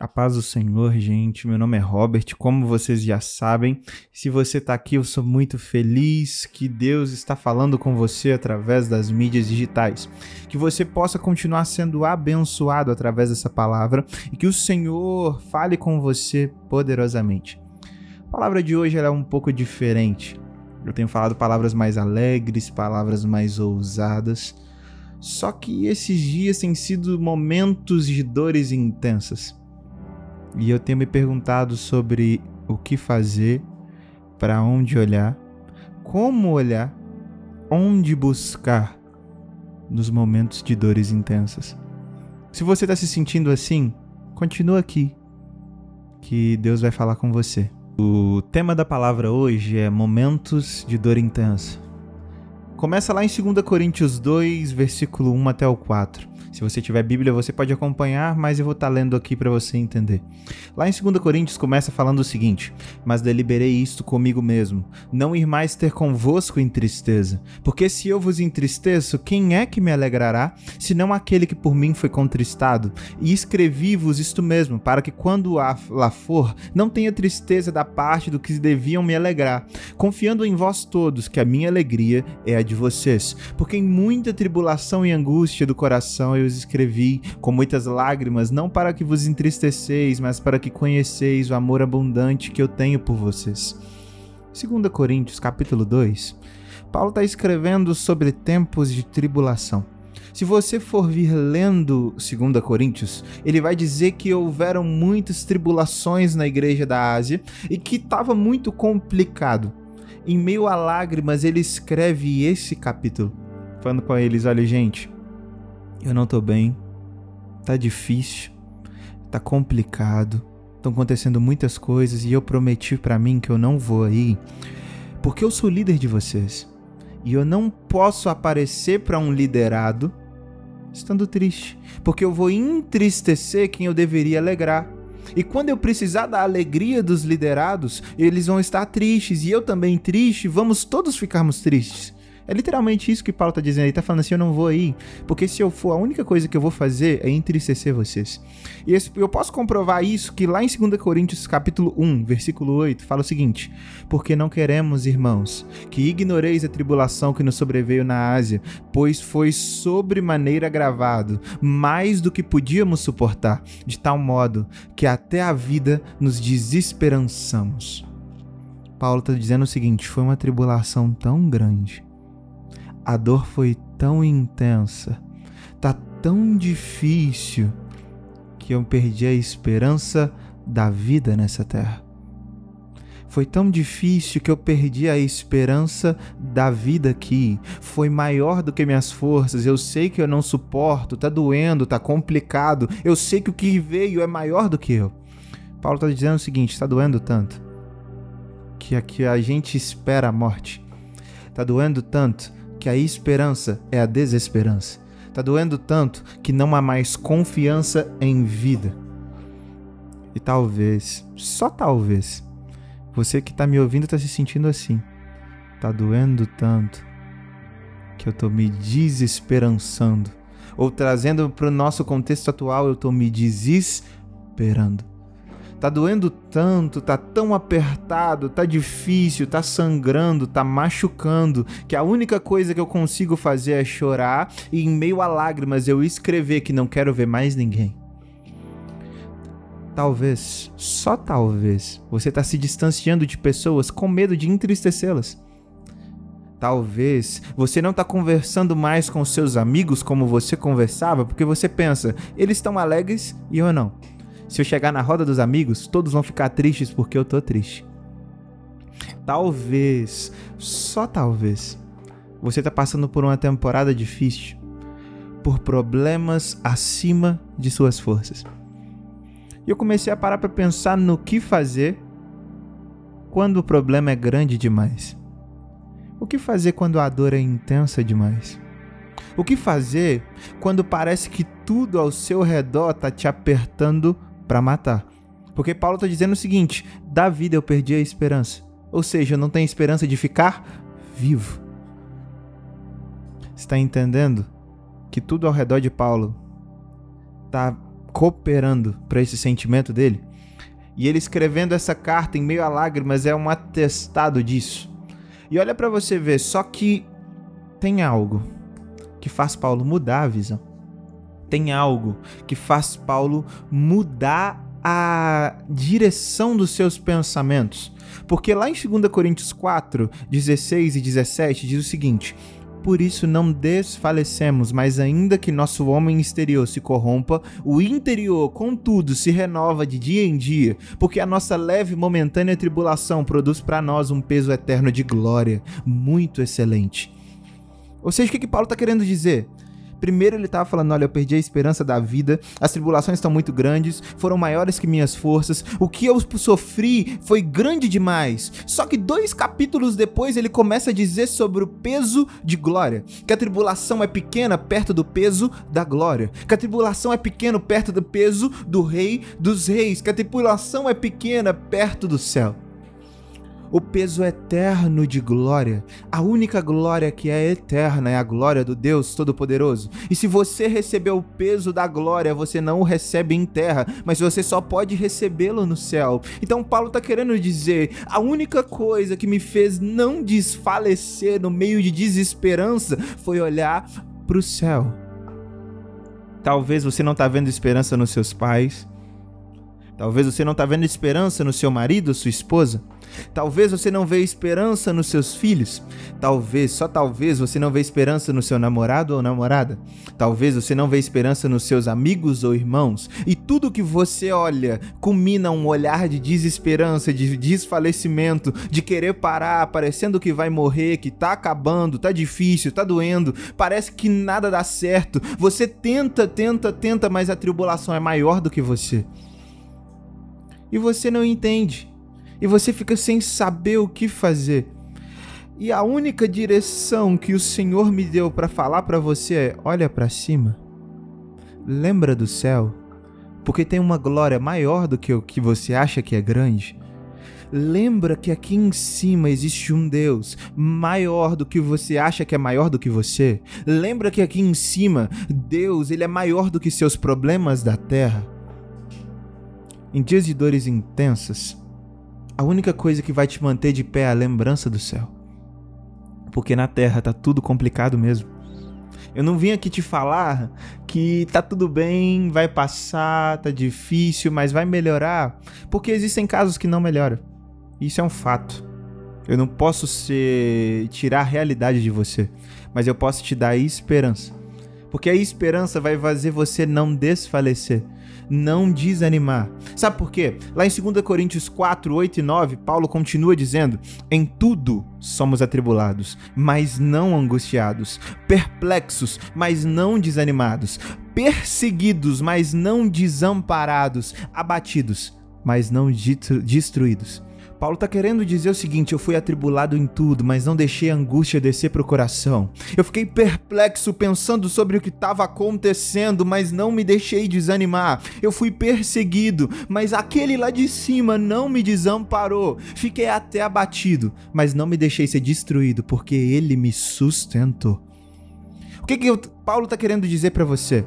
A paz do Senhor, gente. Meu nome é Robert, como vocês já sabem. Se você está aqui, eu sou muito feliz que Deus está falando com você através das mídias digitais. Que você possa continuar sendo abençoado através dessa palavra e que o Senhor fale com você poderosamente. A palavra de hoje é um pouco diferente. Eu tenho falado palavras mais alegres, palavras mais ousadas. Só que esses dias têm sido momentos de dores intensas e eu tenho me perguntado sobre o que fazer, para onde olhar, como olhar, onde buscar nos momentos de dores intensas. Se você está se sentindo assim, continua aqui, que Deus vai falar com você. O tema da palavra hoje é momentos de dor intensa. Começa lá em 2 Coríntios 2, versículo 1 até o 4. Se você tiver Bíblia, você pode acompanhar, mas eu vou estar tá lendo aqui para você entender. Lá em 2 Coríntios começa falando o seguinte: Mas deliberei isto comigo mesmo, não ir mais ter convosco em tristeza. Porque se eu vos entristeço, quem é que me alegrará, senão aquele que por mim foi contristado? E escrevi-vos isto mesmo, para que quando lá for, não tenha tristeza da parte do que deviam me alegrar, confiando em vós todos que a minha alegria é a de vocês. Porque em muita tribulação e angústia do coração eu os escrevi com muitas lágrimas, não para que vos entristeceis, mas para que conheceis o amor abundante que eu tenho por vocês. 2 Coríntios capítulo 2, Paulo está escrevendo sobre tempos de tribulação. Se você for vir lendo 2 Coríntios, ele vai dizer que houveram muitas tribulações na igreja da Ásia e que estava muito complicado. Em meio a lágrimas, ele escreve esse capítulo, falando com eles: olha, gente, eu não tô bem, tá difícil, tá complicado, estão acontecendo muitas coisas e eu prometi para mim que eu não vou aí, porque eu sou líder de vocês. E eu não posso aparecer para um liderado estando triste, porque eu vou entristecer quem eu deveria alegrar. E quando eu precisar da alegria dos liderados, eles vão estar tristes e eu também triste, vamos todos ficarmos tristes. É literalmente isso que Paulo está dizendo. Ele está falando assim: eu não vou aí, porque se eu for, a única coisa que eu vou fazer é entristecer vocês. E eu posso comprovar isso que lá em 2 Coríntios, capítulo 1, versículo 8, fala o seguinte: Porque não queremos, irmãos, que ignoreis a tribulação que nos sobreveio na Ásia, pois foi sobremaneira agravado, mais do que podíamos suportar, de tal modo que até a vida nos desesperançamos. Paulo está dizendo o seguinte: foi uma tribulação tão grande a dor foi tão intensa, tá tão difícil que eu perdi a esperança da vida nessa terra. Foi tão difícil que eu perdi a esperança da vida aqui. Foi maior do que minhas forças. Eu sei que eu não suporto, tá doendo, tá complicado. Eu sei que o que veio é maior do que eu. Paulo está dizendo o seguinte: está doendo tanto que aqui a gente espera a morte. Tá doendo tanto que a esperança é a desesperança. Tá doendo tanto que não há mais confiança em vida. E talvez, só talvez, você que tá me ouvindo tá se sentindo assim. Tá doendo tanto que eu tô me desesperançando. Ou trazendo para o nosso contexto atual, eu tô me desesperando. Tá doendo tanto, tá tão apertado, tá difícil, tá sangrando, tá machucando, que a única coisa que eu consigo fazer é chorar e em meio a lágrimas eu escrever que não quero ver mais ninguém. Talvez, só talvez, você está se distanciando de pessoas com medo de entristecê-las. Talvez você não está conversando mais com seus amigos como você conversava porque você pensa, eles estão alegres e eu não. Se eu chegar na roda dos amigos, todos vão ficar tristes porque eu tô triste. Talvez, só talvez, você tá passando por uma temporada difícil, por problemas acima de suas forças. E eu comecei a parar para pensar no que fazer quando o problema é grande demais. O que fazer quando a dor é intensa demais? O que fazer quando parece que tudo ao seu redor tá te apertando para matar. Porque Paulo está dizendo o seguinte: da vida eu perdi a esperança. Ou seja, eu não tenho esperança de ficar vivo. Está entendendo que tudo ao redor de Paulo está cooperando para esse sentimento dele. E ele escrevendo essa carta em meio a lágrimas é um atestado disso. E olha para você ver, só que tem algo que faz Paulo mudar a visão. Tem algo que faz Paulo mudar a direção dos seus pensamentos. Porque lá em 2 Coríntios 4, 16 e 17 diz o seguinte: por isso não desfalecemos, mas ainda que nosso homem exterior se corrompa, o interior, contudo, se renova de dia em dia, porque a nossa leve e momentânea tribulação produz para nós um peso eterno de glória, muito excelente. Ou seja, o que, que Paulo está querendo dizer? Primeiro ele estava falando: olha, eu perdi a esperança da vida, as tribulações estão muito grandes, foram maiores que minhas forças, o que eu sofri foi grande demais. Só que dois capítulos depois ele começa a dizer sobre o peso de glória, que a tribulação é pequena perto do peso da glória, que a tribulação é pequena perto do peso do Rei dos Reis, que a tribulação é pequena perto do céu o peso eterno de glória. A única glória que é eterna é a glória do Deus Todo-Poderoso. E se você recebeu o peso da glória, você não o recebe em terra, mas você só pode recebê-lo no céu. Então Paulo está querendo dizer: a única coisa que me fez não desfalecer no meio de desesperança foi olhar para o céu. Talvez você não está vendo esperança nos seus pais. Talvez você não está vendo esperança no seu marido, sua esposa. Talvez você não vê esperança nos seus filhos. Talvez, só talvez, você não vê esperança no seu namorado ou namorada. Talvez você não vê esperança nos seus amigos ou irmãos. E tudo que você olha culmina um olhar de desesperança, de desfalecimento, de querer parar, parecendo que vai morrer, que tá acabando, tá difícil, tá doendo, parece que nada dá certo. Você tenta, tenta, tenta, mas a tribulação é maior do que você. E você não entende e você fica sem saber o que fazer. E a única direção que o Senhor me deu para falar para você é: olha para cima. Lembra do céu, porque tem uma glória maior do que o que você acha que é grande. Lembra que aqui em cima existe um Deus maior do que você acha que é maior do que você. Lembra que aqui em cima Deus, ele é maior do que seus problemas da terra. Em dias de dores intensas, a única coisa que vai te manter de pé é a lembrança do céu. Porque na terra tá tudo complicado mesmo. Eu não vim aqui te falar que tá tudo bem, vai passar, tá difícil, mas vai melhorar, porque existem casos que não melhoram. Isso é um fato. Eu não posso ser tirar a realidade de você, mas eu posso te dar esperança. Porque a esperança vai fazer você não desfalecer não desanimar. Sabe por quê? Lá em 2 Coríntios 4, 8 e 9, Paulo continua dizendo: Em tudo somos atribulados, mas não angustiados, perplexos, mas não desanimados, perseguidos, mas não desamparados, abatidos, mas não destruídos Paulo está querendo dizer o seguinte: eu fui atribulado em tudo, mas não deixei a angústia descer para o coração. Eu fiquei perplexo pensando sobre o que estava acontecendo, mas não me deixei desanimar. Eu fui perseguido, mas aquele lá de cima não me desamparou. Fiquei até abatido, mas não me deixei ser destruído, porque ele me sustentou. O que, que eu, Paulo está querendo dizer para você?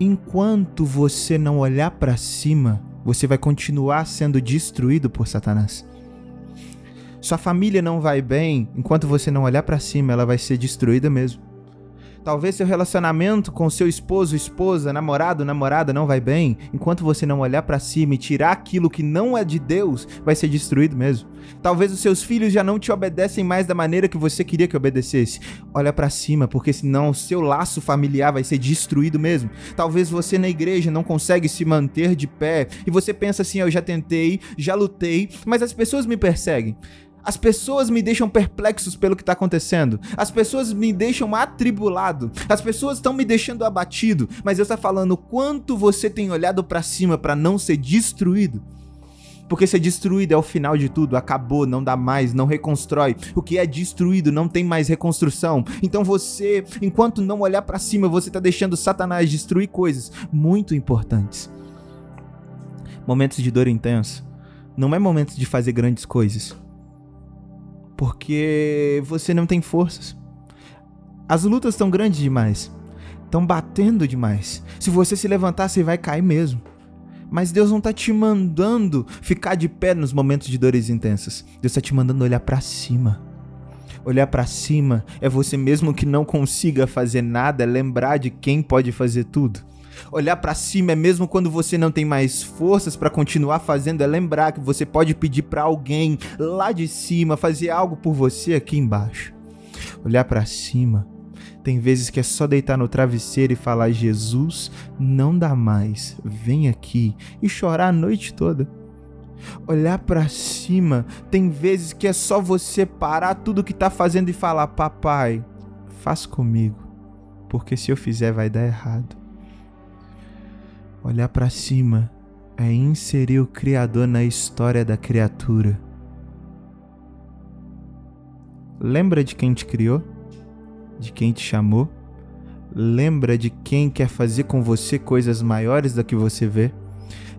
Enquanto você não olhar para cima, você vai continuar sendo destruído por Satanás. Sua família não vai bem, enquanto você não olhar para cima, ela vai ser destruída mesmo. Talvez seu relacionamento com seu esposo, esposa, namorado, namorada não vai bem, enquanto você não olhar para cima e tirar aquilo que não é de Deus, vai ser destruído mesmo. Talvez os seus filhos já não te obedecem mais da maneira que você queria que obedecesse. Olha para cima, porque senão o seu laço familiar vai ser destruído mesmo. Talvez você na igreja não consegue se manter de pé e você pensa assim: eu já tentei, já lutei, mas as pessoas me perseguem. As pessoas me deixam perplexos pelo que está acontecendo. As pessoas me deixam atribulado. As pessoas estão me deixando abatido. Mas Deus está falando quanto você tem olhado para cima para não ser destruído. Porque ser destruído é o final de tudo, acabou, não dá mais, não reconstrói. O que é destruído não tem mais reconstrução. Então você, enquanto não olhar para cima, você está deixando Satanás destruir coisas muito importantes. Momentos de dor intensa não é momento de fazer grandes coisas porque você não tem forças. As lutas estão grandes demais. estão batendo demais. Se você se levantar, você vai cair mesmo. Mas Deus não está te mandando ficar de pé nos momentos de dores intensas. Deus está te mandando olhar para cima. Olhar para cima é você mesmo que não consiga fazer nada, lembrar de quem pode fazer tudo. Olhar para cima é mesmo quando você não tem mais forças para continuar fazendo, é lembrar que você pode pedir para alguém lá de cima fazer algo por você aqui embaixo. Olhar para cima tem vezes que é só deitar no travesseiro e falar: Jesus, não dá mais, vem aqui e chorar a noite toda. Olhar para cima, tem vezes que é só você parar tudo que tá fazendo e falar: Papai, faz comigo, porque se eu fizer vai dar errado. Olhar para cima é inserir o Criador na história da criatura. Lembra de quem te criou? de quem te chamou. Lembra de quem quer fazer com você coisas maiores do que você vê.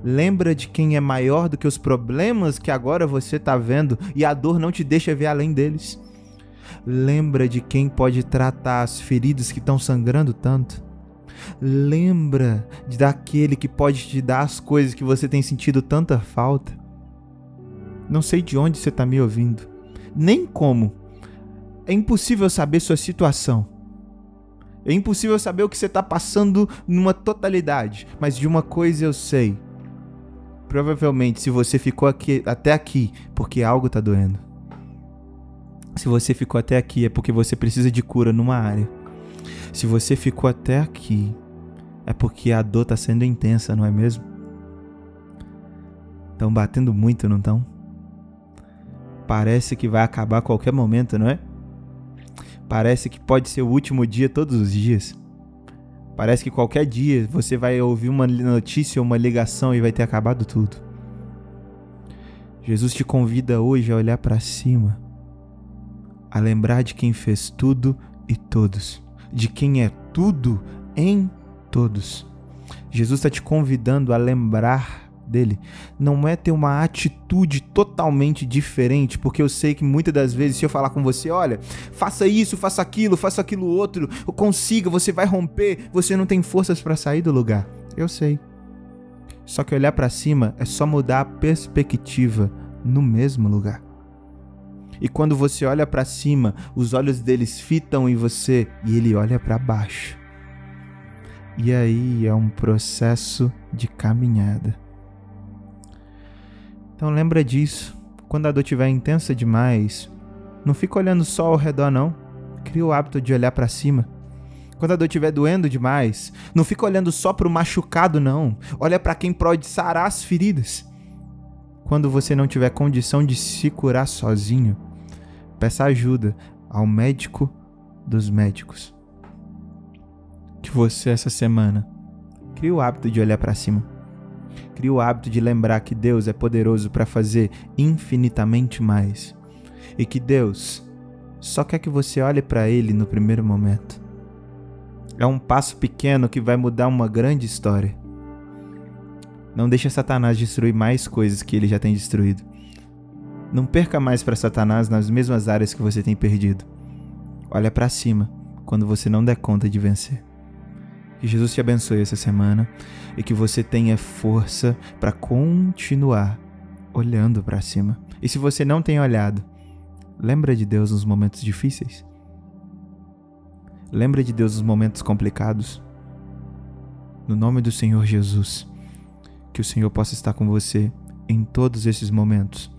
Lembra de quem é maior do que os problemas que agora você está vendo e a dor não te deixa ver além deles. Lembra de quem pode tratar as feridas que estão sangrando tanto. Lembra daquele que pode te dar as coisas que você tem sentido tanta falta. Não sei de onde você está me ouvindo, nem como, é impossível saber sua situação. É impossível saber o que você está passando numa totalidade. Mas de uma coisa eu sei. Provavelmente, se você ficou aqui, até aqui, porque algo está doendo. Se você ficou até aqui, é porque você precisa de cura numa área. Se você ficou até aqui, é porque a dor está sendo intensa, não é mesmo? Estão batendo muito, não estão? Parece que vai acabar a qualquer momento, não é? Parece que pode ser o último dia todos os dias. Parece que qualquer dia você vai ouvir uma notícia ou uma ligação e vai ter acabado tudo. Jesus te convida hoje a olhar para cima, a lembrar de quem fez tudo e todos, de quem é tudo em todos. Jesus está te convidando a lembrar dele não é ter uma atitude totalmente diferente, porque eu sei que muitas das vezes se eu falar com você, olha, faça isso, faça aquilo, faça aquilo outro, consiga, você vai romper, você não tem forças para sair do lugar. Eu sei. Só que olhar para cima é só mudar a perspectiva no mesmo lugar. E quando você olha para cima, os olhos deles fitam em você e ele olha para baixo. E aí é um processo de caminhada. Então lembra disso. Quando a dor estiver intensa demais, não fica olhando só ao redor não. Cria o hábito de olhar para cima. Quando a dor estiver doendo demais, não fica olhando só para o machucado não. Olha para quem pode sarar as feridas. Quando você não tiver condição de se curar sozinho, peça ajuda ao médico dos médicos. Que você essa semana crie o hábito de olhar para cima. Crie o hábito de lembrar que Deus é poderoso para fazer infinitamente mais e que Deus só quer que você olhe para Ele no primeiro momento. É um passo pequeno que vai mudar uma grande história. Não deixe Satanás destruir mais coisas que ele já tem destruído. Não perca mais para Satanás nas mesmas áreas que você tem perdido. Olha para cima quando você não der conta de vencer. Que Jesus te abençoe essa semana e que você tenha força para continuar olhando para cima. E se você não tem olhado, lembra de Deus nos momentos difíceis. Lembra de Deus nos momentos complicados. No nome do Senhor Jesus, que o Senhor possa estar com você em todos esses momentos